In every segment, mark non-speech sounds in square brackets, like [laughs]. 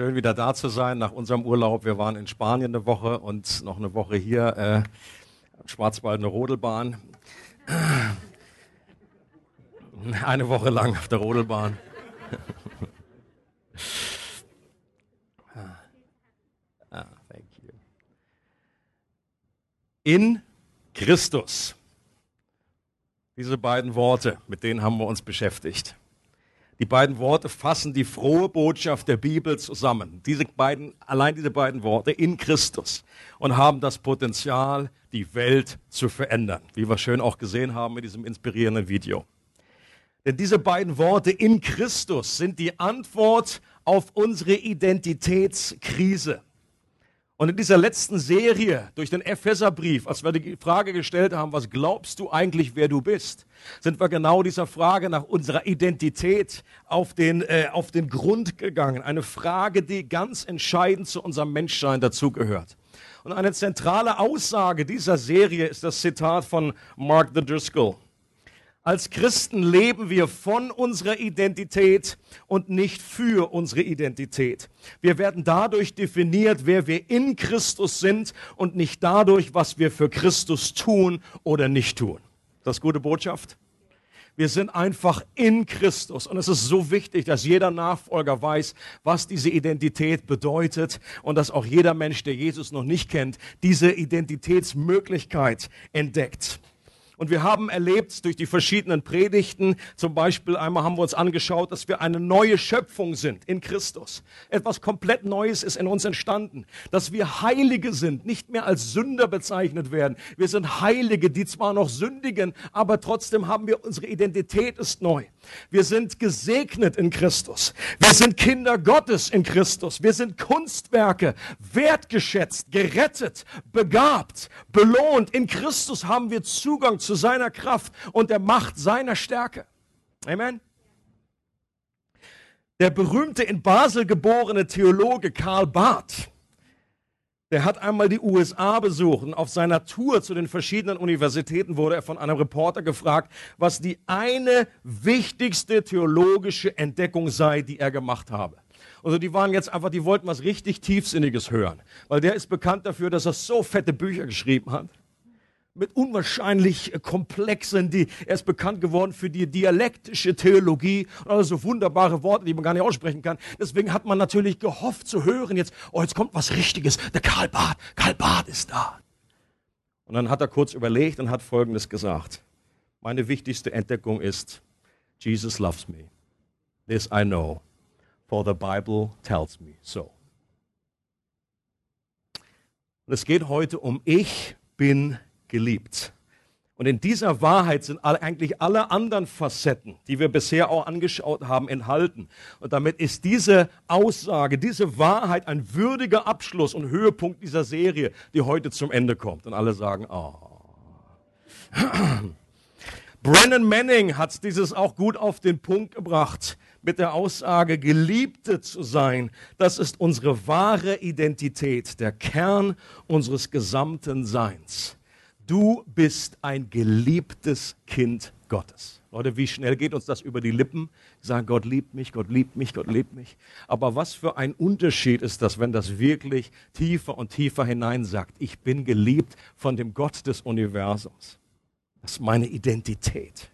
Schön wieder da zu sein nach unserem Urlaub. Wir waren in Spanien eine Woche und noch eine Woche hier äh, Schwarzwald eine Rodelbahn. [clears throat] Eine Woche lang auf der Rodelbahn. [laughs] ah, thank you. In Christus. Diese beiden Worte, mit denen haben wir uns beschäftigt. Die beiden Worte fassen die frohe Botschaft der Bibel zusammen. Diese beiden, allein diese beiden Worte in Christus und haben das Potenzial, die Welt zu verändern, wie wir schön auch gesehen haben mit diesem inspirierenden Video. Denn diese beiden Worte in Christus sind die Antwort auf unsere Identitätskrise. Und in dieser letzten Serie durch den Epheserbrief, als wir die Frage gestellt haben, was glaubst du eigentlich, wer du bist, sind wir genau dieser Frage nach unserer Identität auf den, äh, auf den Grund gegangen. Eine Frage, die ganz entscheidend zu unserem Menschsein dazugehört. Und eine zentrale Aussage dieser Serie ist das Zitat von Mark the Driscoll. Als Christen leben wir von unserer Identität und nicht für unsere Identität. Wir werden dadurch definiert, wer wir in Christus sind und nicht dadurch, was wir für Christus tun oder nicht tun. Das ist gute Botschaft? Wir sind einfach in Christus. Und es ist so wichtig, dass jeder Nachfolger weiß, was diese Identität bedeutet und dass auch jeder Mensch, der Jesus noch nicht kennt, diese Identitätsmöglichkeit entdeckt. Und wir haben erlebt durch die verschiedenen Predigten, zum Beispiel einmal haben wir uns angeschaut, dass wir eine neue Schöpfung sind in Christus. Etwas komplett Neues ist in uns entstanden. Dass wir Heilige sind, nicht mehr als Sünder bezeichnet werden. Wir sind Heilige, die zwar noch sündigen, aber trotzdem haben wir, unsere Identität ist neu. Wir sind gesegnet in Christus. Wir sind Kinder Gottes in Christus. Wir sind Kunstwerke, wertgeschätzt, gerettet, begabt, belohnt. In Christus haben wir Zugang zu zu seiner Kraft und der Macht seiner Stärke. Amen. Der berühmte in Basel geborene Theologe Karl Barth, der hat einmal die USA besucht und auf seiner Tour zu den verschiedenen Universitäten wurde er von einem Reporter gefragt, was die eine wichtigste theologische Entdeckung sei, die er gemacht habe. Also die waren jetzt einfach, die wollten was richtig Tiefsinniges hören, weil der ist bekannt dafür, dass er so fette Bücher geschrieben hat mit unwahrscheinlich komplexen, die, er ist bekannt geworden für die dialektische Theologie und also so wunderbare Worte, die man gar nicht aussprechen kann. Deswegen hat man natürlich gehofft zu hören jetzt, oh, jetzt kommt was Richtiges, der Karl Barth, Karl Barth ist da. Und dann hat er kurz überlegt und hat Folgendes gesagt. Meine wichtigste Entdeckung ist, Jesus loves me. This I know, for the Bible tells me so. Und es geht heute um ich bin geliebt. Und in dieser Wahrheit sind eigentlich alle anderen Facetten, die wir bisher auch angeschaut haben, enthalten. Und damit ist diese Aussage, diese Wahrheit ein würdiger Abschluss und Höhepunkt dieser Serie, die heute zum Ende kommt. Und alle sagen, oh. [clears throat] Brennan Manning hat dieses auch gut auf den Punkt gebracht mit der Aussage, Geliebte zu sein, das ist unsere wahre Identität, der Kern unseres gesamten Seins. Du bist ein geliebtes Kind Gottes. Leute, wie schnell geht uns das über die Lippen? sagen, Gott liebt mich, Gott liebt mich, Gott liebt mich. Aber was für ein Unterschied ist das, wenn das wirklich tiefer und tiefer hinein sagt, ich bin geliebt von dem Gott des Universums. Das ist meine Identität.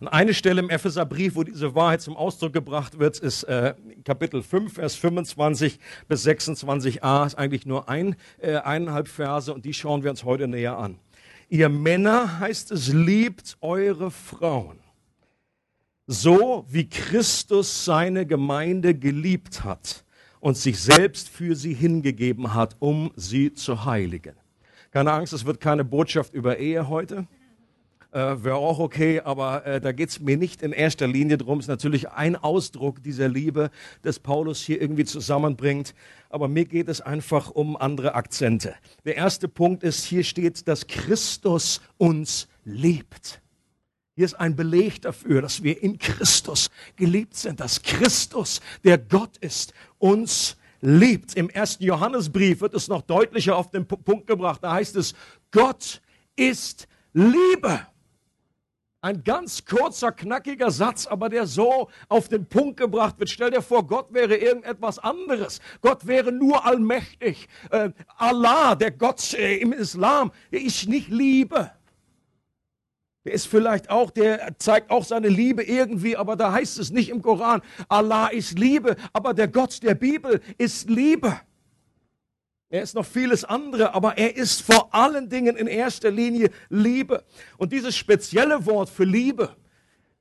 Und eine Stelle im Epheserbrief, wo diese Wahrheit zum Ausdruck gebracht wird, ist äh, Kapitel 5, Vers 25 bis 26a. Ist eigentlich nur ein, äh, eineinhalb Verse und die schauen wir uns heute näher an. Ihr Männer, heißt es, liebt eure Frauen, so wie Christus seine Gemeinde geliebt hat und sich selbst für sie hingegeben hat, um sie zu heiligen. Keine Angst, es wird keine Botschaft über Ehe heute äh, wäre auch okay, aber äh, da geht es mir nicht in erster Linie drum. Ist natürlich ein Ausdruck dieser Liebe, das Paulus hier irgendwie zusammenbringt. Aber mir geht es einfach um andere Akzente. Der erste Punkt ist, hier steht, dass Christus uns liebt. Hier ist ein Beleg dafür, dass wir in Christus geliebt sind, dass Christus, der Gott ist, uns liebt. Im ersten Johannesbrief wird es noch deutlicher auf den Punkt gebracht. Da heißt es, Gott ist Liebe. Ein ganz kurzer, knackiger Satz, aber der so auf den Punkt gebracht wird. Stell dir vor, Gott wäre irgendetwas anderes. Gott wäre nur allmächtig. Äh, Allah, der Gott äh, im Islam, der ich nicht liebe. Der ist vielleicht auch, der zeigt auch seine Liebe irgendwie, aber da heißt es nicht im Koran, Allah ist Liebe, aber der Gott der Bibel ist Liebe. Er ist noch vieles andere, aber er ist vor allen Dingen in erster Linie Liebe. Und dieses spezielle Wort für Liebe,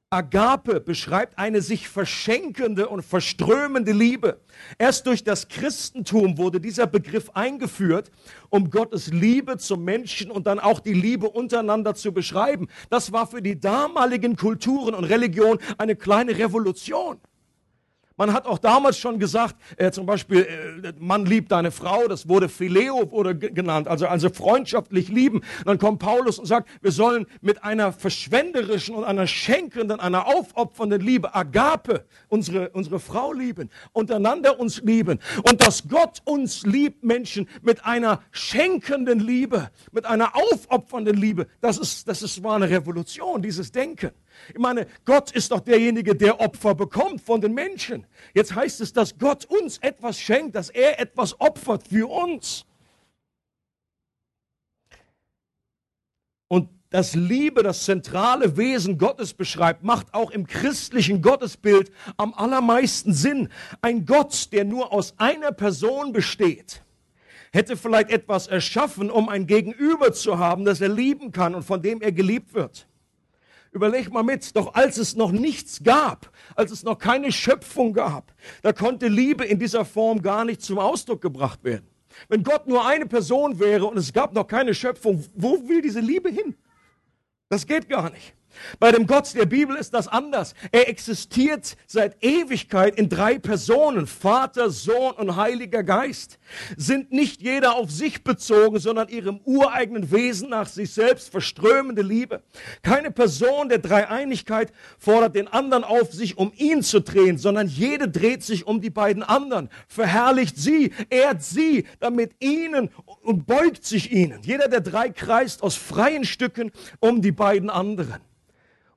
Agape, beschreibt eine sich verschenkende und verströmende Liebe. Erst durch das Christentum wurde dieser Begriff eingeführt, um Gottes Liebe zum Menschen und dann auch die Liebe untereinander zu beschreiben. Das war für die damaligen Kulturen und Religionen eine kleine Revolution. Man hat auch damals schon gesagt, äh, zum Beispiel, äh, Mann liebt deine Frau, das wurde Phileo wurde genannt, also, also freundschaftlich lieben. dann kommt Paulus und sagt, wir sollen mit einer verschwenderischen und einer schenkenden, einer aufopfernden Liebe, Agape, unsere, unsere Frau lieben, untereinander uns lieben. Und dass Gott uns liebt, Menschen, mit einer schenkenden Liebe, mit einer aufopfernden Liebe, das ist, das ist, war eine Revolution, dieses Denken. Ich meine, Gott ist doch derjenige, der Opfer bekommt von den Menschen. Jetzt heißt es, dass Gott uns etwas schenkt, dass er etwas opfert für uns. Und das Liebe, das zentrale Wesen Gottes beschreibt, macht auch im christlichen Gottesbild am allermeisten Sinn. Ein Gott, der nur aus einer Person besteht, hätte vielleicht etwas erschaffen, um ein Gegenüber zu haben, das er lieben kann und von dem er geliebt wird. Überleg mal mit, doch als es noch nichts gab, als es noch keine Schöpfung gab, da konnte Liebe in dieser Form gar nicht zum Ausdruck gebracht werden. Wenn Gott nur eine Person wäre und es gab noch keine Schöpfung, wo will diese Liebe hin? Das geht gar nicht. Bei dem Gott der Bibel ist das anders. Er existiert seit Ewigkeit in drei Personen. Vater, Sohn und Heiliger Geist sind nicht jeder auf sich bezogen, sondern ihrem ureigenen Wesen nach sich selbst verströmende Liebe. Keine Person der Dreieinigkeit fordert den anderen auf, sich um ihn zu drehen, sondern jede dreht sich um die beiden anderen, verherrlicht sie, ehrt sie, damit ihnen und beugt sich ihnen. Jeder der drei kreist aus freien Stücken um die beiden anderen.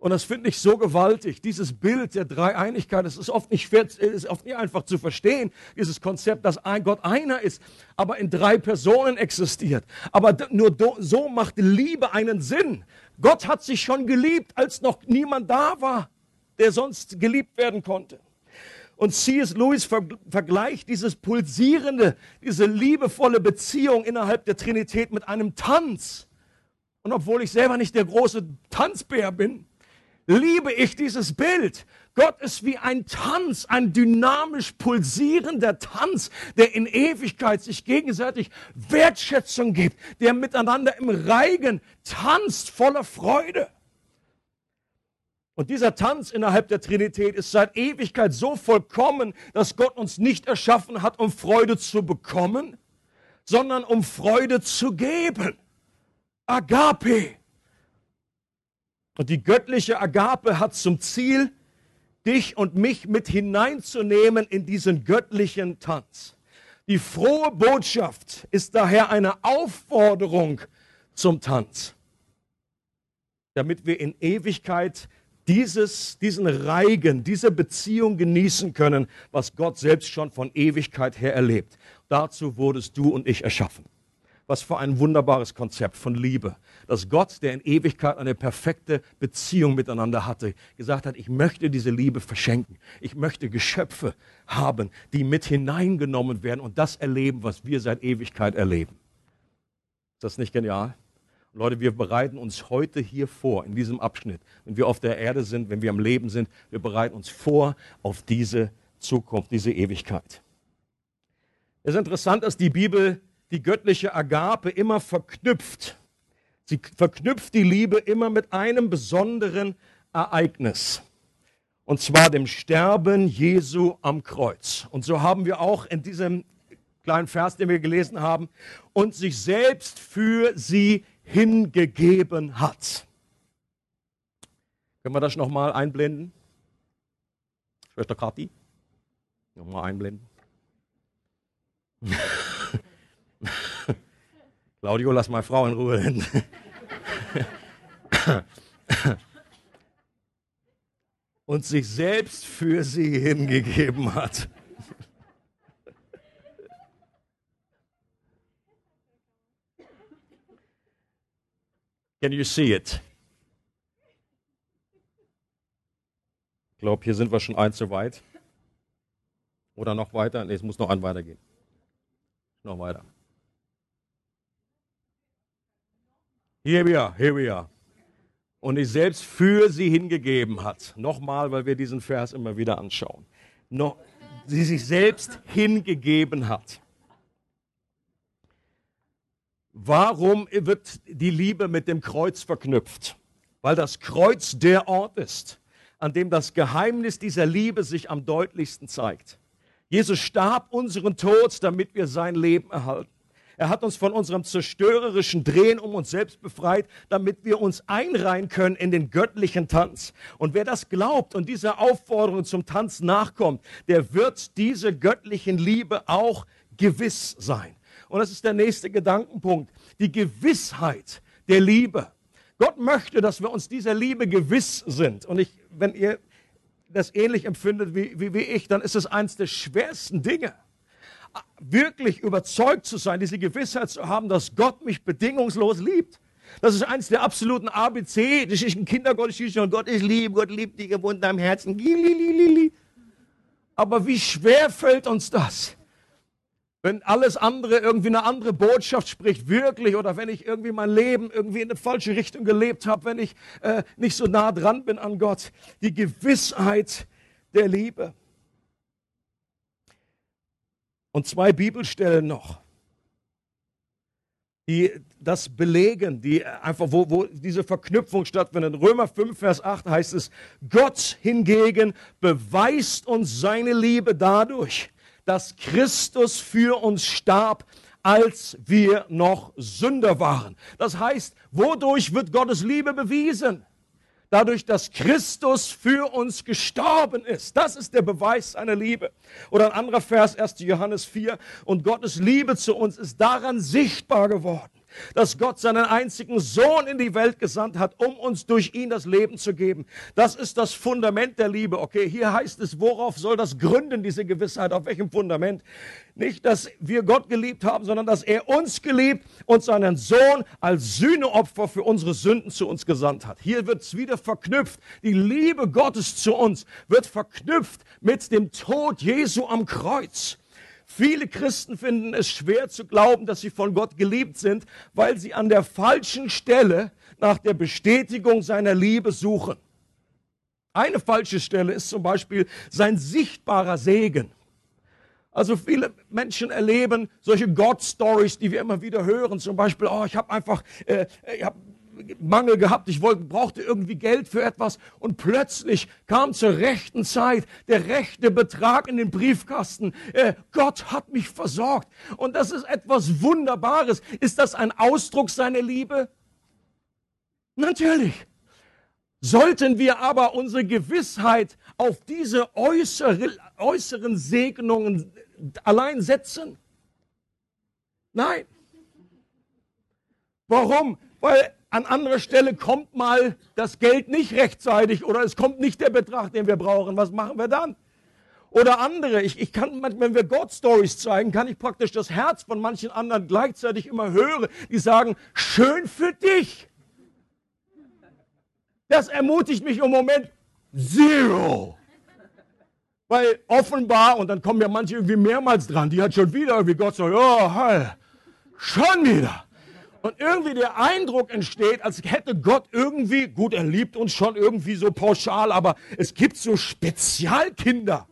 Und das finde ich so gewaltig. Dieses Bild der Dreieinigkeit, das ist oft nicht schwer, ist oft nicht einfach zu verstehen. Dieses Konzept, dass ein Gott einer ist, aber in drei Personen existiert. Aber nur so macht Liebe einen Sinn. Gott hat sich schon geliebt, als noch niemand da war, der sonst geliebt werden konnte. Und C.S. Lewis vergleicht dieses pulsierende, diese liebevolle Beziehung innerhalb der Trinität mit einem Tanz. Und obwohl ich selber nicht der große Tanzbär bin, liebe ich dieses Bild. Gott ist wie ein Tanz, ein dynamisch pulsierender Tanz, der in Ewigkeit sich gegenseitig Wertschätzung gibt, der miteinander im Reigen tanzt voller Freude. Und dieser Tanz innerhalb der Trinität ist seit Ewigkeit so vollkommen, dass Gott uns nicht erschaffen hat, um Freude zu bekommen, sondern um Freude zu geben. Agape. Und die göttliche Agape hat zum Ziel, dich und mich mit hineinzunehmen in diesen göttlichen Tanz. Die frohe Botschaft ist daher eine Aufforderung zum Tanz, damit wir in Ewigkeit dieses, diesen Reigen, diese Beziehung genießen können, was Gott selbst schon von Ewigkeit her erlebt. Dazu wurdest du und ich erschaffen. Was für ein wunderbares Konzept von Liebe. Dass Gott, der in Ewigkeit eine perfekte Beziehung miteinander hatte, gesagt hat, ich möchte diese Liebe verschenken. Ich möchte Geschöpfe haben, die mit hineingenommen werden und das erleben, was wir seit Ewigkeit erleben. Ist das nicht genial? Leute, wir bereiten uns heute hier vor, in diesem Abschnitt, wenn wir auf der Erde sind, wenn wir am Leben sind, wir bereiten uns vor auf diese Zukunft, diese Ewigkeit. Es ist interessant, dass die Bibel die göttliche Agape immer verknüpft. Sie verknüpft die Liebe immer mit einem besonderen Ereignis. Und zwar dem Sterben Jesu am Kreuz. Und so haben wir auch in diesem kleinen Vers, den wir gelesen haben, und sich selbst für sie hingegeben hat. Können wir das nochmal einblenden? Schwester Kathi? Nochmal einblenden. [laughs] Claudio, lass meine Frau in Ruhe. und sich selbst für sie hingegeben hat. Can you see it? Ich glaube, hier sind wir schon ein zu weit. Oder noch weiter? Nee, es muss noch ein weitergehen. Noch weiter. Here we are, here we are. Und ich selbst für sie hingegeben hat. Nochmal, weil wir diesen Vers immer wieder anschauen. No, sie sich selbst hingegeben hat. Warum wird die Liebe mit dem Kreuz verknüpft? Weil das Kreuz der Ort ist, an dem das Geheimnis dieser Liebe sich am deutlichsten zeigt. Jesus starb unseren Tod, damit wir sein Leben erhalten. Er hat uns von unserem zerstörerischen Drehen um uns selbst befreit, damit wir uns einreihen können in den göttlichen Tanz. Und wer das glaubt und dieser Aufforderung zum Tanz nachkommt, der wird diese göttlichen Liebe auch gewiss sein. Und das ist der nächste Gedankenpunkt. Die Gewissheit der Liebe. Gott möchte, dass wir uns dieser Liebe gewiss sind. Und ich, wenn ihr das ähnlich empfindet wie, wie, wie ich, dann ist es eines der schwersten Dinge. Wirklich überzeugt zu sein, diese Gewissheit zu haben, dass Gott mich bedingungslos liebt. Das ist eines der absoluten ABC. Das ist ein Kindergottesdienst und Gott ist lieb, Gott liebt dich in deinem Herzen. Aber wie schwer fällt uns das? wenn alles andere irgendwie eine andere Botschaft spricht, wirklich, oder wenn ich irgendwie mein Leben irgendwie in eine falsche Richtung gelebt habe, wenn ich äh, nicht so nah dran bin an Gott, die Gewissheit der Liebe. Und zwei Bibelstellen noch, die das belegen, die einfach, wo, wo diese Verknüpfung stattfindet. In Römer 5, Vers 8 heißt es, Gott hingegen beweist uns seine Liebe dadurch, dass Christus für uns starb, als wir noch Sünder waren. Das heißt, wodurch wird Gottes Liebe bewiesen? Dadurch, dass Christus für uns gestorben ist. Das ist der Beweis seiner Liebe. Oder ein anderer Vers, 1. Johannes 4. Und Gottes Liebe zu uns ist daran sichtbar geworden dass Gott seinen einzigen Sohn in die Welt gesandt hat, um uns durch ihn das Leben zu geben. Das ist das Fundament der Liebe. Okay, hier heißt es, worauf soll das gründen, diese Gewissheit? Auf welchem Fundament? Nicht, dass wir Gott geliebt haben, sondern dass er uns geliebt und seinen Sohn als Sühneopfer für unsere Sünden zu uns gesandt hat. Hier wird es wieder verknüpft. Die Liebe Gottes zu uns wird verknüpft mit dem Tod Jesu am Kreuz. Viele Christen finden es schwer zu glauben, dass sie von Gott geliebt sind, weil sie an der falschen Stelle nach der Bestätigung seiner Liebe suchen. Eine falsche Stelle ist zum Beispiel sein sichtbarer Segen. Also viele Menschen erleben solche God-Stories, die wir immer wieder hören. Zum Beispiel, oh, ich habe einfach, äh, ich habe Mangel gehabt, ich wollte, brauchte irgendwie Geld für etwas und plötzlich kam zur rechten Zeit der rechte Betrag in den Briefkasten. Äh, Gott hat mich versorgt und das ist etwas Wunderbares. Ist das ein Ausdruck seiner Liebe? Natürlich. Sollten wir aber unsere Gewissheit auf diese äußere, äußeren Segnungen allein setzen? Nein. Warum? Weil an anderer Stelle kommt mal das Geld nicht rechtzeitig oder es kommt nicht der Betrag, den wir brauchen. Was machen wir dann? Oder andere, ich, ich kann, wenn wir God Stories zeigen, kann ich praktisch das Herz von manchen anderen gleichzeitig immer hören, die sagen, schön für dich. Das ermutigt mich im Moment zero. Weil offenbar, und dann kommen ja manche irgendwie mehrmals dran, die hat schon wieder irgendwie Gott sagt, oh, heil, schon wieder. Und irgendwie der Eindruck entsteht, als hätte Gott irgendwie, gut, er liebt uns schon irgendwie so pauschal, aber es gibt so Spezialkinder.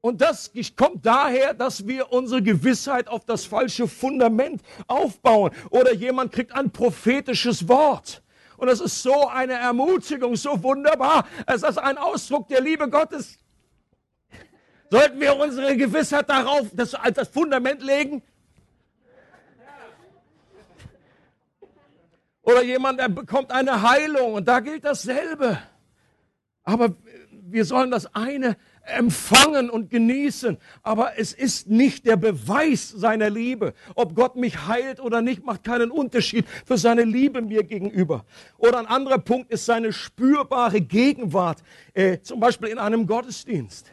Und das kommt daher, dass wir unsere Gewissheit auf das falsche Fundament aufbauen. Oder jemand kriegt ein prophetisches Wort. Und das ist so eine Ermutigung, so wunderbar. Es ist ein Ausdruck der Liebe Gottes. Sollten wir unsere Gewissheit darauf, das als das Fundament legen? Oder jemand, der bekommt eine Heilung und da gilt dasselbe. Aber wir sollen das eine empfangen und genießen. Aber es ist nicht der Beweis seiner Liebe. Ob Gott mich heilt oder nicht, macht keinen Unterschied für seine Liebe mir gegenüber. Oder ein anderer Punkt ist seine spürbare Gegenwart, äh, zum Beispiel in einem Gottesdienst.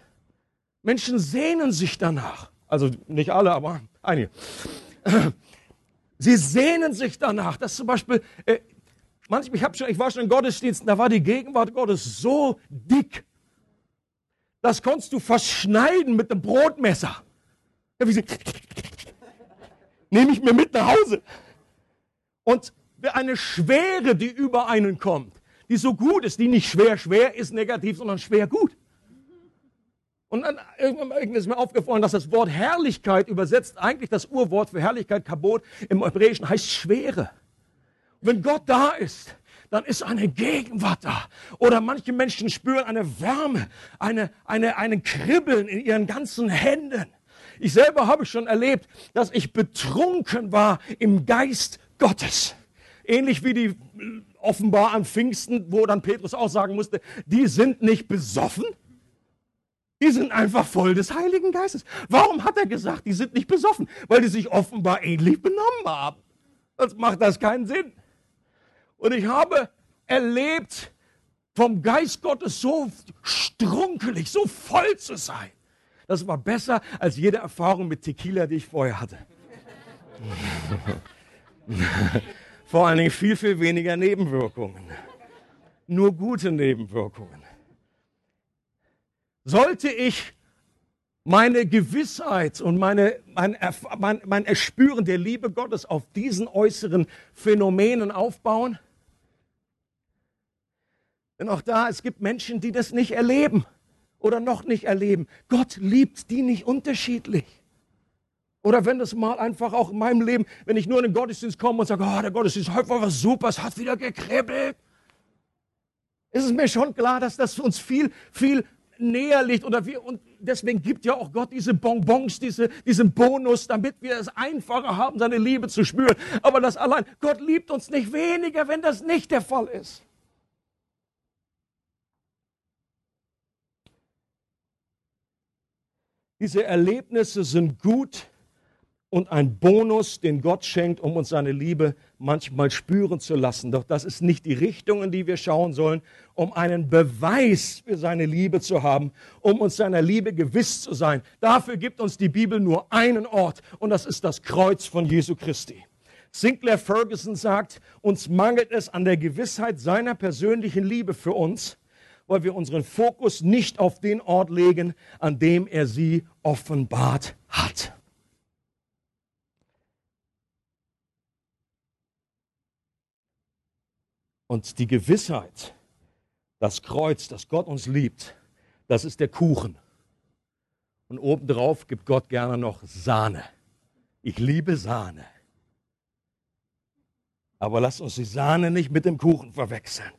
Menschen sehnen sich danach. Also nicht alle, aber einige. Sie sehnen sich danach, dass zum Beispiel, äh, manchmal, ich, hab schon, ich war schon in Gottesdiensten, da war die Gegenwart Gottes so dick, das konntest du verschneiden mit einem Brotmesser. [laughs] Nehme ich mir mit nach Hause. Und eine Schwere, die über einen kommt, die so gut ist, die nicht schwer, schwer ist negativ, sondern schwer gut. Und dann irgendwann ist mir aufgefallen, dass das Wort Herrlichkeit übersetzt eigentlich das Urwort für Herrlichkeit, Kabot, im Hebräischen heißt Schwere. wenn Gott da ist, dann ist eine Gegenwart da. Oder manche Menschen spüren eine Wärme, eine, eine, einen Kribbeln in ihren ganzen Händen. Ich selber habe schon erlebt, dass ich betrunken war im Geist Gottes. Ähnlich wie die offenbar an Pfingsten, wo dann Petrus auch sagen musste, die sind nicht besoffen, die sind einfach voll des Heiligen Geistes. Warum hat er gesagt, die sind nicht besoffen? Weil die sich offenbar ähnlich benommen haben. Sonst macht das keinen Sinn. Und ich habe erlebt, vom Geist Gottes so strunkelig, so voll zu sein. Das war besser als jede Erfahrung mit Tequila, die ich vorher hatte. [laughs] Vor allen Dingen viel, viel weniger Nebenwirkungen. Nur gute Nebenwirkungen. Sollte ich meine Gewissheit und meine, mein, mein, mein Erspüren der Liebe Gottes auf diesen äußeren Phänomenen aufbauen? Denn auch da, es gibt Menschen, die das nicht erleben oder noch nicht erleben. Gott liebt die nicht unterschiedlich. Oder wenn das mal einfach auch in meinem Leben, wenn ich nur in den Gottesdienst komme und sage, oh, der Gottesdienst heute war was super, es hat wieder gekribbelt. Ist es mir schon klar, dass das uns viel, viel näher liegt. Oder wir, und deswegen gibt ja auch Gott diese Bonbons, diese, diesen Bonus, damit wir es einfacher haben, seine Liebe zu spüren. Aber das allein, Gott liebt uns nicht weniger, wenn das nicht der Fall ist. Diese Erlebnisse sind gut und ein Bonus, den Gott schenkt, um uns seine Liebe manchmal spüren zu lassen. Doch das ist nicht die Richtung, in die wir schauen sollen, um einen Beweis für seine Liebe zu haben, um uns seiner Liebe gewiss zu sein. Dafür gibt uns die Bibel nur einen Ort und das ist das Kreuz von Jesu Christi. Sinclair Ferguson sagt, uns mangelt es an der Gewissheit seiner persönlichen Liebe für uns, weil wir unseren Fokus nicht auf den Ort legen, an dem er sie offenbart hat. Und die Gewissheit, das Kreuz, dass Gott uns liebt, das ist der Kuchen. Und obendrauf gibt Gott gerne noch Sahne. Ich liebe Sahne. Aber lasst uns die Sahne nicht mit dem Kuchen verwechseln.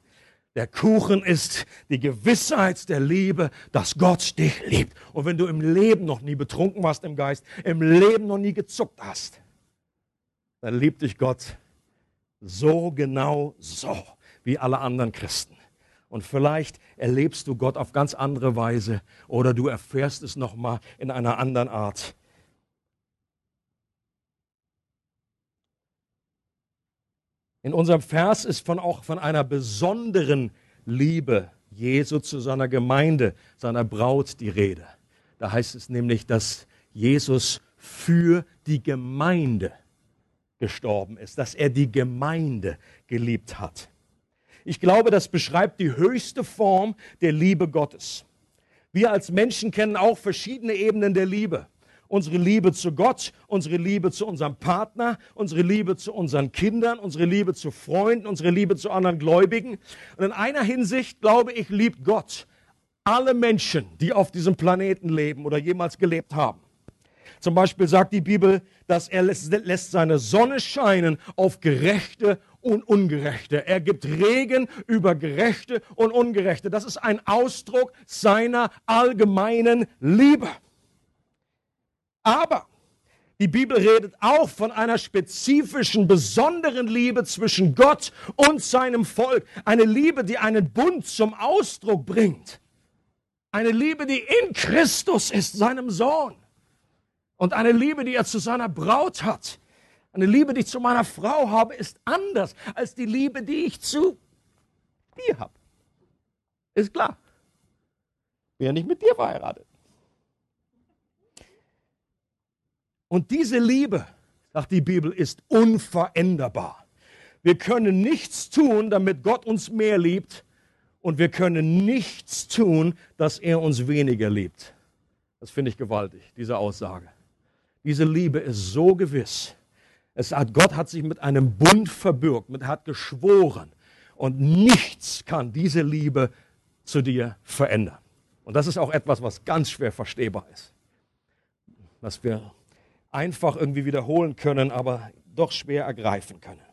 Der Kuchen ist die Gewissheit der Liebe, dass Gott dich liebt. Und wenn du im Leben noch nie betrunken warst im Geist, im Leben noch nie gezuckt hast, dann liebt dich Gott so genau so wie alle anderen Christen. Und vielleicht erlebst du Gott auf ganz andere Weise oder du erfährst es nochmal in einer anderen Art. In unserem Vers ist von auch von einer besonderen Liebe Jesu zu seiner Gemeinde, seiner Braut die Rede. Da heißt es nämlich, dass Jesus für die Gemeinde gestorben ist, dass er die Gemeinde geliebt hat. Ich glaube, das beschreibt die höchste Form der Liebe Gottes. Wir als Menschen kennen auch verschiedene Ebenen der Liebe unsere Liebe zu Gott, unsere Liebe zu unserem Partner, unsere Liebe zu unseren Kindern, unsere Liebe zu Freunden, unsere Liebe zu anderen Gläubigen. Und in einer Hinsicht, glaube ich, liebt Gott alle Menschen, die auf diesem Planeten leben oder jemals gelebt haben. Zum Beispiel sagt die Bibel, dass er lässt seine Sonne scheinen auf Gerechte und Ungerechte. Er gibt Regen über Gerechte und Ungerechte. Das ist ein Ausdruck seiner allgemeinen Liebe. Aber die Bibel redet auch von einer spezifischen, besonderen Liebe zwischen Gott und seinem Volk. Eine Liebe, die einen Bund zum Ausdruck bringt. Eine Liebe, die in Christus ist, seinem Sohn. Und eine Liebe, die er zu seiner Braut hat. Eine Liebe, die ich zu meiner Frau habe, ist anders als die Liebe, die ich zu dir habe. Ist klar. Bin ja nicht mit dir verheiratet. Und diese Liebe, sagt die Bibel, ist unveränderbar. Wir können nichts tun, damit Gott uns mehr liebt, und wir können nichts tun, dass er uns weniger liebt. Das finde ich gewaltig, diese Aussage. Diese Liebe ist so gewiss. Es hat, Gott hat sich mit einem Bund verbürgt, mit hat geschworen. Und nichts kann diese Liebe zu dir verändern. Und das ist auch etwas, was ganz schwer verstehbar ist. Was wir einfach irgendwie wiederholen können, aber doch schwer ergreifen können.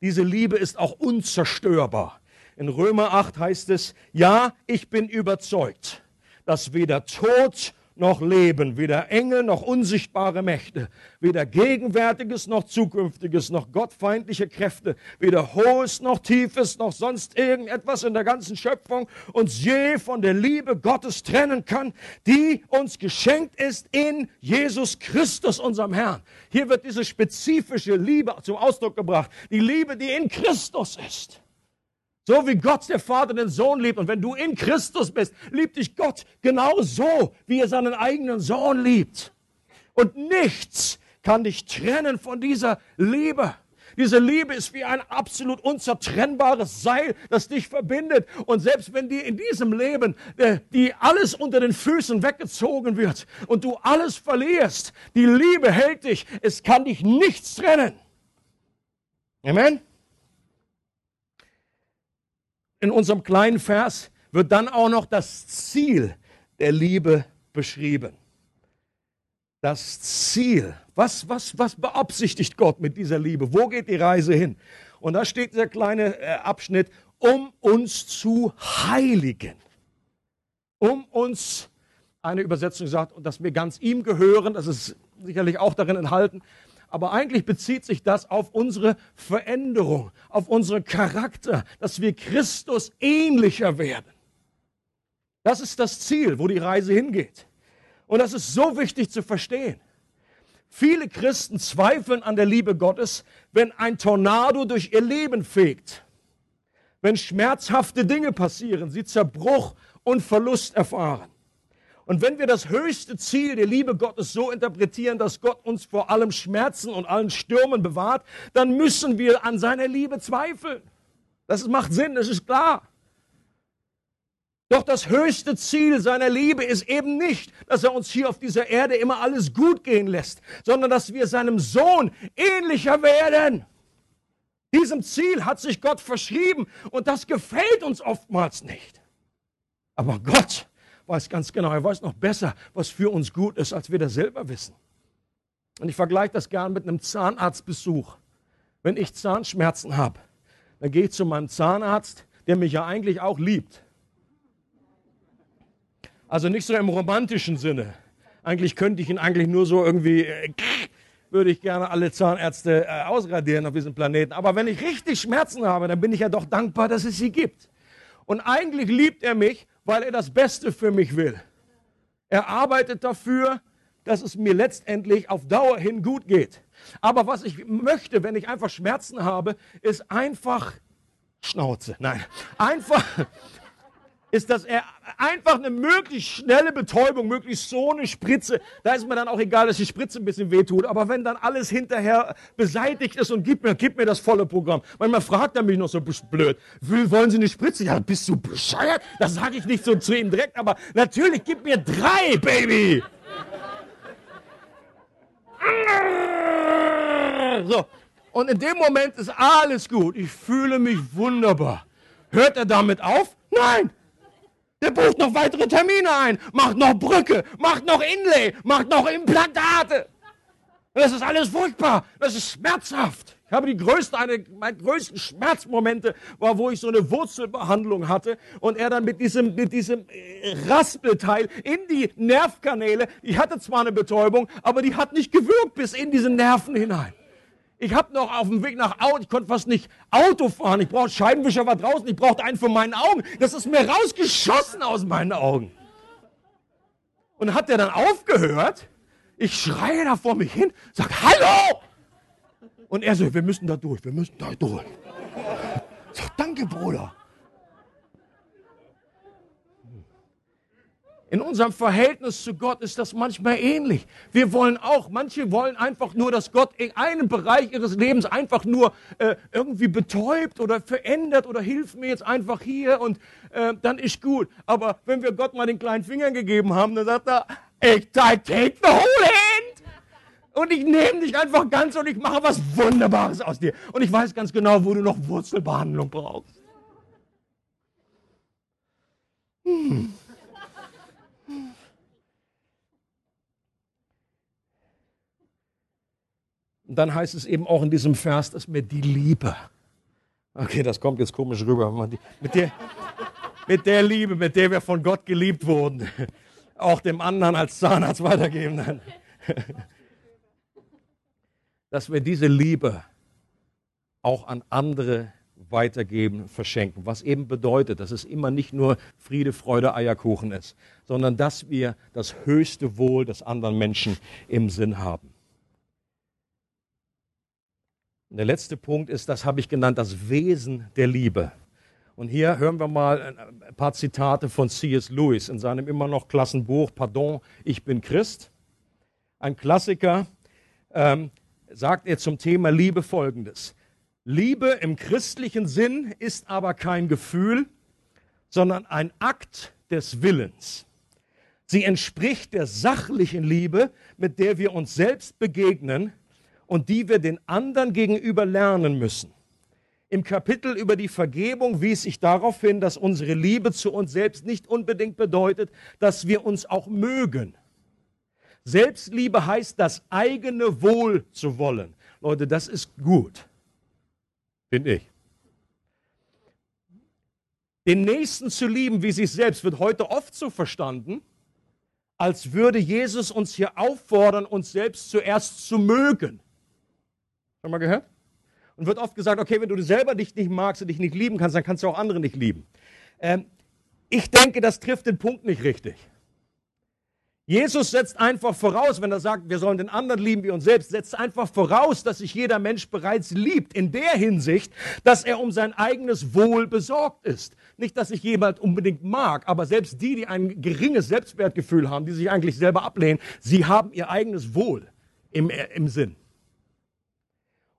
Diese Liebe ist auch unzerstörbar. In Römer 8 heißt es, ja, ich bin überzeugt, dass weder Tod noch Leben, weder Engel noch unsichtbare Mächte, weder Gegenwärtiges noch Zukünftiges, noch gottfeindliche Kräfte, weder Hohes noch Tiefes, noch sonst irgendetwas in der ganzen Schöpfung uns je von der Liebe Gottes trennen kann, die uns geschenkt ist in Jesus Christus, unserem Herrn. Hier wird diese spezifische Liebe zum Ausdruck gebracht, die Liebe, die in Christus ist. So wie Gott der Vater den Sohn liebt. Und wenn du in Christus bist, liebt dich Gott genau so, wie er seinen eigenen Sohn liebt. Und nichts kann dich trennen von dieser Liebe. Diese Liebe ist wie ein absolut unzertrennbares Seil, das dich verbindet. Und selbst wenn dir in diesem Leben äh, die alles unter den Füßen weggezogen wird und du alles verlierst, die Liebe hält dich. Es kann dich nichts trennen. Amen in unserem kleinen Vers wird dann auch noch das Ziel der Liebe beschrieben. Das Ziel. Was, was, was beabsichtigt Gott mit dieser Liebe? Wo geht die Reise hin? Und da steht dieser kleine äh, Abschnitt, um uns zu heiligen. Um uns, eine Übersetzung sagt, dass wir ganz ihm gehören, das ist sicherlich auch darin enthalten, aber eigentlich bezieht sich das auf unsere Veränderung, auf unseren Charakter, dass wir Christus ähnlicher werden. Das ist das Ziel, wo die Reise hingeht. Und das ist so wichtig zu verstehen. Viele Christen zweifeln an der Liebe Gottes, wenn ein Tornado durch ihr Leben fegt, wenn schmerzhafte Dinge passieren, sie Zerbruch und Verlust erfahren. Und wenn wir das höchste Ziel der Liebe Gottes so interpretieren, dass Gott uns vor allem Schmerzen und allen Stürmen bewahrt, dann müssen wir an seiner Liebe zweifeln. Das macht Sinn, das ist klar. Doch das höchste Ziel seiner Liebe ist eben nicht, dass er uns hier auf dieser Erde immer alles gut gehen lässt, sondern dass wir seinem Sohn ähnlicher werden. Diesem Ziel hat sich Gott verschrieben und das gefällt uns oftmals nicht. Aber Gott weiß ganz genau, er weiß noch besser, was für uns gut ist, als wir das selber wissen. Und ich vergleiche das gern mit einem Zahnarztbesuch. Wenn ich Zahnschmerzen habe, dann gehe ich zu meinem Zahnarzt, der mich ja eigentlich auch liebt. Also nicht so im romantischen Sinne. Eigentlich könnte ich ihn eigentlich nur so irgendwie, äh, würde ich gerne alle Zahnärzte äh, ausradieren auf diesem Planeten. Aber wenn ich richtig Schmerzen habe, dann bin ich ja doch dankbar, dass es sie gibt. Und eigentlich liebt er mich, weil er das Beste für mich will. Er arbeitet dafür, dass es mir letztendlich auf Dauer hin gut geht. Aber was ich möchte, wenn ich einfach Schmerzen habe, ist einfach Schnauze. Nein, einfach ist, dass er einfach eine möglichst schnelle Betäubung, möglichst so eine Spritze, da ist mir dann auch egal, dass die Spritze ein bisschen wehtut, aber wenn dann alles hinterher beseitigt ist und gib mir, gib mir das volle Programm. Manchmal fragt er mich noch so blöd, wollen Sie eine Spritze? Ja, bist du bescheuert? Das sage ich nicht so zu ihm direkt, aber natürlich, gib mir drei, Baby! So. Und in dem Moment ist alles gut. Ich fühle mich wunderbar. Hört er damit auf? Nein! Der bucht noch weitere Termine ein, macht noch Brücke, macht noch Inlay, macht noch Implantate. Das ist alles furchtbar, das ist schmerzhaft. Ich habe die größte, eine meiner größten Schmerzmomente war, wo ich so eine Wurzelbehandlung hatte und er dann mit diesem, mit diesem äh, Raspelteil in die Nervkanäle, ich hatte zwar eine Betäubung, aber die hat nicht gewirkt bis in diese Nerven hinein. Ich habe noch auf dem Weg nach Auto, ich konnte fast nicht Auto fahren. Ich brauchte Scheibenwischer war draußen, ich brauchte einen von meinen Augen. Das ist mir rausgeschossen aus meinen Augen. Und hat er dann aufgehört. Ich schreie da vor mich hin, sag Hallo! Und er so, wir müssen da durch, wir müssen da durch. Sag, danke, Bruder. In unserem Verhältnis zu Gott ist das manchmal ähnlich. Wir wollen auch, manche wollen einfach nur, dass Gott in einem Bereich ihres Lebens einfach nur äh, irgendwie betäubt oder verändert oder hilft mir jetzt einfach hier und äh, dann ist gut. Aber wenn wir Gott mal den kleinen Finger gegeben haben, dann sagt er, ich take the whole hand. Und ich nehme dich einfach ganz und ich mache was Wunderbares aus dir. Und ich weiß ganz genau, wo du noch Wurzelbehandlung brauchst. Hm. Und dann heißt es eben auch in diesem Vers, dass mir die Liebe. Okay, das kommt jetzt komisch rüber. Mit der, mit der Liebe, mit der wir von Gott geliebt wurden, auch dem anderen als Zahnarzt weitergeben. [laughs] Dass wir diese Liebe auch an andere weitergeben, verschenken. Was eben bedeutet, dass es immer nicht nur Friede, Freude, Eierkuchen ist, sondern dass wir das höchste Wohl des anderen Menschen im Sinn haben. Und der letzte Punkt ist, das habe ich genannt, das Wesen der Liebe. Und hier hören wir mal ein paar Zitate von C.S. Lewis in seinem immer noch Klassenbuch Pardon, ich bin Christ. Ein Klassiker ähm, sagt er zum Thema Liebe folgendes. Liebe im christlichen Sinn ist aber kein Gefühl, sondern ein Akt des Willens. Sie entspricht der sachlichen Liebe, mit der wir uns selbst begegnen und die wir den anderen gegenüber lernen müssen. Im Kapitel über die Vergebung wies ich darauf hin, dass unsere Liebe zu uns selbst nicht unbedingt bedeutet, dass wir uns auch mögen. Selbstliebe heißt, das eigene Wohl zu wollen. Leute, das ist gut, finde ich. Den Nächsten zu lieben wie sich selbst wird heute oft so verstanden, als würde Jesus uns hier auffordern, uns selbst zuerst zu mögen. Schon mal gehört? Und wird oft gesagt, okay, wenn du selber dich nicht magst und dich nicht lieben kannst, dann kannst du auch andere nicht lieben. Ähm, ich denke, das trifft den Punkt nicht richtig. Jesus setzt einfach voraus, wenn er sagt, wir sollen den anderen lieben wie uns selbst, setzt einfach voraus, dass sich jeder Mensch bereits liebt, in der Hinsicht, dass er um sein eigenes Wohl besorgt ist. Nicht, dass sich jemand unbedingt mag, aber selbst die, die ein geringes Selbstwertgefühl haben, die sich eigentlich selber ablehnen, sie haben ihr eigenes Wohl im, im Sinn.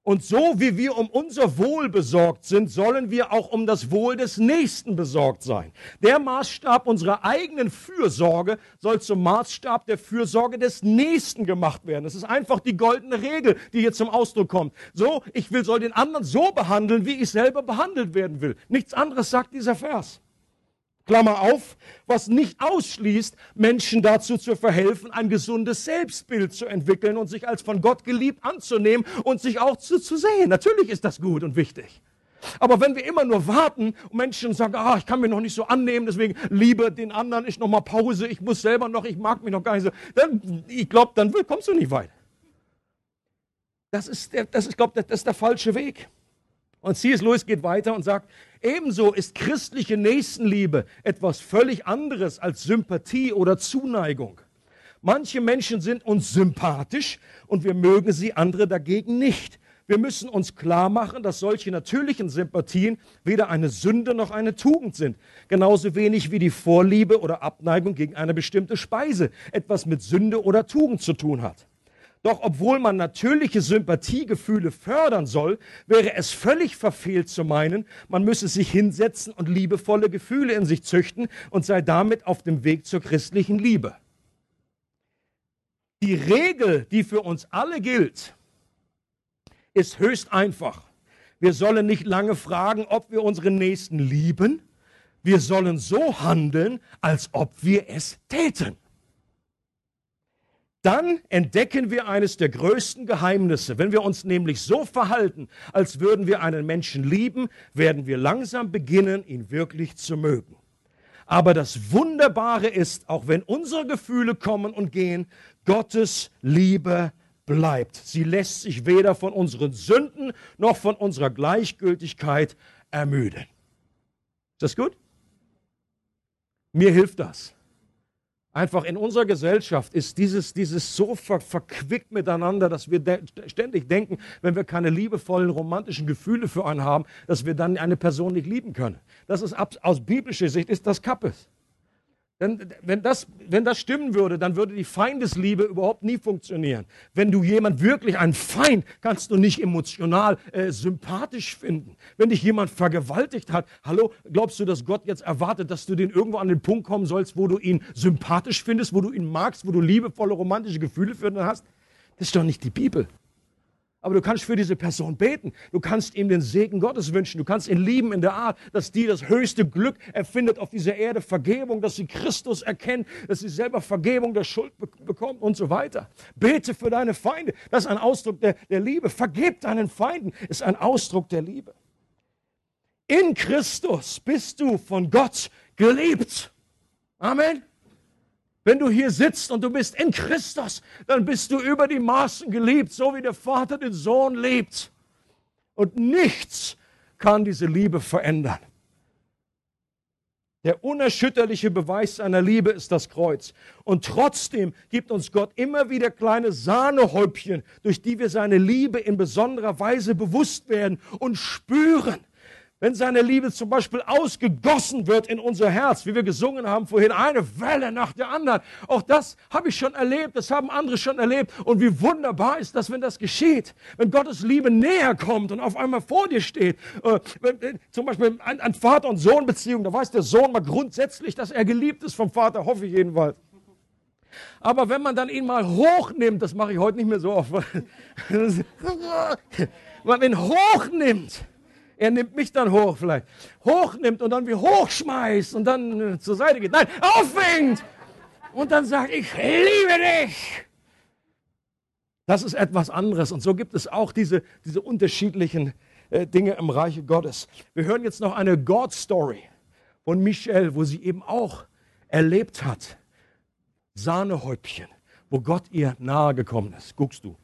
Und so wie wir um unser Wohl besorgt sind, sollen wir auch um das Wohl des Nächsten besorgt sein. Der Maßstab unserer eigenen Fürsorge soll zum Maßstab der Fürsorge des Nächsten gemacht werden. Das ist einfach die goldene Regel, die hier zum Ausdruck kommt. So, ich will, soll den anderen so behandeln, wie ich selber behandelt werden will. Nichts anderes sagt dieser Vers. Klammer auf, was nicht ausschließt, Menschen dazu zu verhelfen, ein gesundes Selbstbild zu entwickeln und sich als von Gott geliebt anzunehmen und sich auch zu, zu sehen. Natürlich ist das gut und wichtig. Aber wenn wir immer nur warten und Menschen sagen, ah, ich kann mich noch nicht so annehmen, deswegen liebe den anderen, ich noch mal Pause, ich muss selber noch, ich mag mich noch gar nicht so, dann, ich glaube, dann kommst du nicht weit. Das ist, der, das ist, glaube das ist der falsche Weg. Und C.S. Lewis geht weiter und sagt, ebenso ist christliche Nächstenliebe etwas völlig anderes als Sympathie oder Zuneigung. Manche Menschen sind uns sympathisch und wir mögen sie, andere dagegen nicht. Wir müssen uns klar machen, dass solche natürlichen Sympathien weder eine Sünde noch eine Tugend sind. Genauso wenig wie die Vorliebe oder Abneigung gegen eine bestimmte Speise etwas mit Sünde oder Tugend zu tun hat. Doch obwohl man natürliche Sympathiegefühle fördern soll, wäre es völlig verfehlt zu meinen, man müsse sich hinsetzen und liebevolle Gefühle in sich züchten und sei damit auf dem Weg zur christlichen Liebe. Die Regel, die für uns alle gilt, ist höchst einfach. Wir sollen nicht lange fragen, ob wir unseren Nächsten lieben. Wir sollen so handeln, als ob wir es täten dann entdecken wir eines der größten Geheimnisse. Wenn wir uns nämlich so verhalten, als würden wir einen Menschen lieben, werden wir langsam beginnen, ihn wirklich zu mögen. Aber das Wunderbare ist, auch wenn unsere Gefühle kommen und gehen, Gottes Liebe bleibt. Sie lässt sich weder von unseren Sünden noch von unserer Gleichgültigkeit ermüden. Ist das gut? Mir hilft das Einfach in unserer Gesellschaft ist dieses, dieses so ver, verquickt miteinander, dass wir de ständig denken, wenn wir keine liebevollen, romantischen Gefühle für einen haben, dass wir dann eine Person nicht lieben können. Das ist aus biblischer Sicht ist das Kappes. Denn wenn das, wenn das stimmen würde, dann würde die Feindesliebe überhaupt nie funktionieren. Wenn du jemand wirklich einen Feind kannst du nicht emotional äh, sympathisch finden. Wenn dich jemand vergewaltigt hat, hallo, glaubst du, dass Gott jetzt erwartet, dass du den irgendwo an den Punkt kommen sollst, wo du ihn sympathisch findest, wo du ihn magst, wo du liebevolle romantische Gefühle für ihn hast? Das ist doch nicht die Bibel. Aber du kannst für diese Person beten. Du kannst ihm den Segen Gottes wünschen. Du kannst ihn lieben in der Art, dass die das höchste Glück erfindet auf dieser Erde, Vergebung, dass sie Christus erkennt, dass sie selber Vergebung der Schuld be bekommt und so weiter. Bete für deine Feinde. Das ist ein Ausdruck der, der Liebe. Vergeb deinen Feinden ist ein Ausdruck der Liebe. In Christus bist du von Gott geliebt. Amen. Wenn du hier sitzt und du bist in Christus, dann bist du über die Maßen geliebt, so wie der Vater den Sohn liebt. Und nichts kann diese Liebe verändern. Der unerschütterliche Beweis seiner Liebe ist das Kreuz. Und trotzdem gibt uns Gott immer wieder kleine Sahnehäubchen, durch die wir seine Liebe in besonderer Weise bewusst werden und spüren. Wenn seine Liebe zum Beispiel ausgegossen wird in unser Herz, wie wir gesungen haben vorhin, eine Welle nach der anderen. Auch das habe ich schon erlebt, das haben andere schon erlebt. Und wie wunderbar ist das, wenn das geschieht. Wenn Gottes Liebe näher kommt und auf einmal vor dir steht. Äh, zum Beispiel an Vater- und Sohn-Beziehung, da weiß der Sohn mal grundsätzlich, dass er geliebt ist vom Vater, hoffe ich jedenfalls. Aber wenn man dann ihn mal hochnimmt, das mache ich heute nicht mehr so oft, wenn [laughs] man ihn hochnimmt, er nimmt mich dann hoch vielleicht. Hochnimmt und dann wie hochschmeißt und dann äh, zur Seite geht. Nein, auffängt und dann sagt, ich liebe dich. Das ist etwas anderes. Und so gibt es auch diese, diese unterschiedlichen äh, Dinge im Reiche Gottes. Wir hören jetzt noch eine God-Story von Michelle, wo sie eben auch erlebt hat. Sahnehäubchen, wo Gott ihr nahe gekommen ist. Guckst du.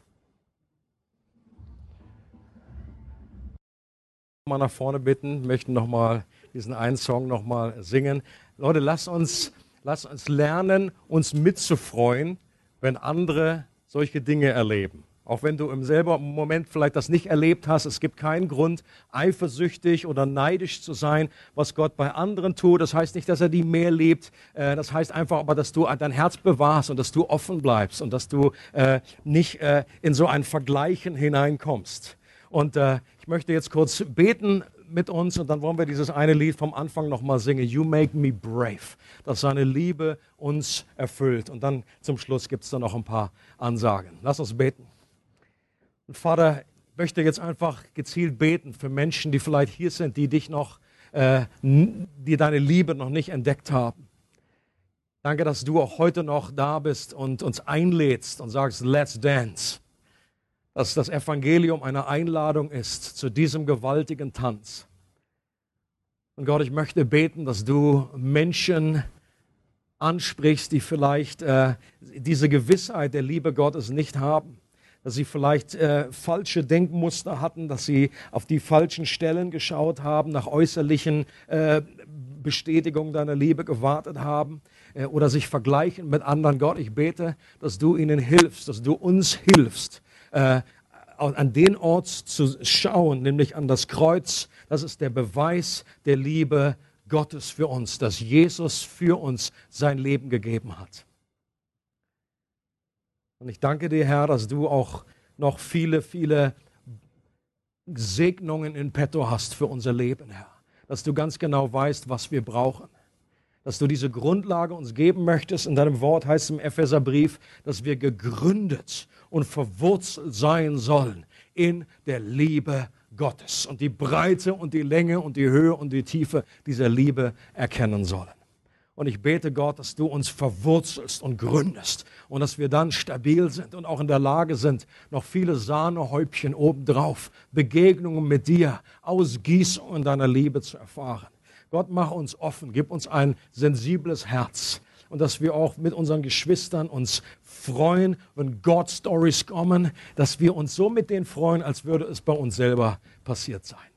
Mal nach vorne bitten, möchten nochmal diesen einen Song nochmal singen. Leute, lasst uns, lasst uns lernen, uns mitzufreuen, wenn andere solche Dinge erleben. Auch wenn du im selben Moment vielleicht das nicht erlebt hast, es gibt keinen Grund, eifersüchtig oder neidisch zu sein, was Gott bei anderen tut. Das heißt nicht, dass er die mehr liebt. Äh, das heißt einfach aber, dass du dein Herz bewahrst und dass du offen bleibst und dass du äh, nicht äh, in so ein Vergleichen hineinkommst. Und äh, ich möchte jetzt kurz beten mit uns und dann wollen wir dieses eine Lied vom Anfang nochmal singen. You make me brave. Dass seine Liebe uns erfüllt. Und dann zum Schluss gibt es dann noch ein paar Ansagen. Lass uns beten. Und Vater, ich möchte jetzt einfach gezielt beten für Menschen, die vielleicht hier sind, die dich noch, äh, die deine Liebe noch nicht entdeckt haben. Danke, dass du auch heute noch da bist und uns einlädst und sagst, let's dance dass das Evangelium eine Einladung ist zu diesem gewaltigen Tanz. Und Gott, ich möchte beten, dass du Menschen ansprichst, die vielleicht äh, diese Gewissheit der Liebe Gottes nicht haben, dass sie vielleicht äh, falsche Denkmuster hatten, dass sie auf die falschen Stellen geschaut haben, nach äußerlichen äh, Bestätigungen deiner Liebe gewartet haben äh, oder sich vergleichen mit anderen. Gott, ich bete, dass du ihnen hilfst, dass du uns hilfst, äh, an den Ort zu schauen, nämlich an das Kreuz. Das ist der Beweis der Liebe Gottes für uns, dass Jesus für uns sein Leben gegeben hat. Und ich danke dir, Herr, dass du auch noch viele, viele Segnungen in petto hast für unser Leben, Herr. Dass du ganz genau weißt, was wir brauchen dass du diese Grundlage uns geben möchtest. In deinem Wort heißt es im Epheserbrief, dass wir gegründet und verwurzelt sein sollen in der Liebe Gottes und die Breite und die Länge und die Höhe und die Tiefe dieser Liebe erkennen sollen. Und ich bete Gott, dass du uns verwurzelst und gründest und dass wir dann stabil sind und auch in der Lage sind, noch viele Sahnehäubchen obendrauf, Begegnungen mit dir, Ausgießungen deiner Liebe zu erfahren. Gott, mach uns offen, gib uns ein sensibles Herz und dass wir auch mit unseren Geschwistern uns freuen, wenn God Stories kommen, dass wir uns so mit denen freuen, als würde es bei uns selber passiert sein.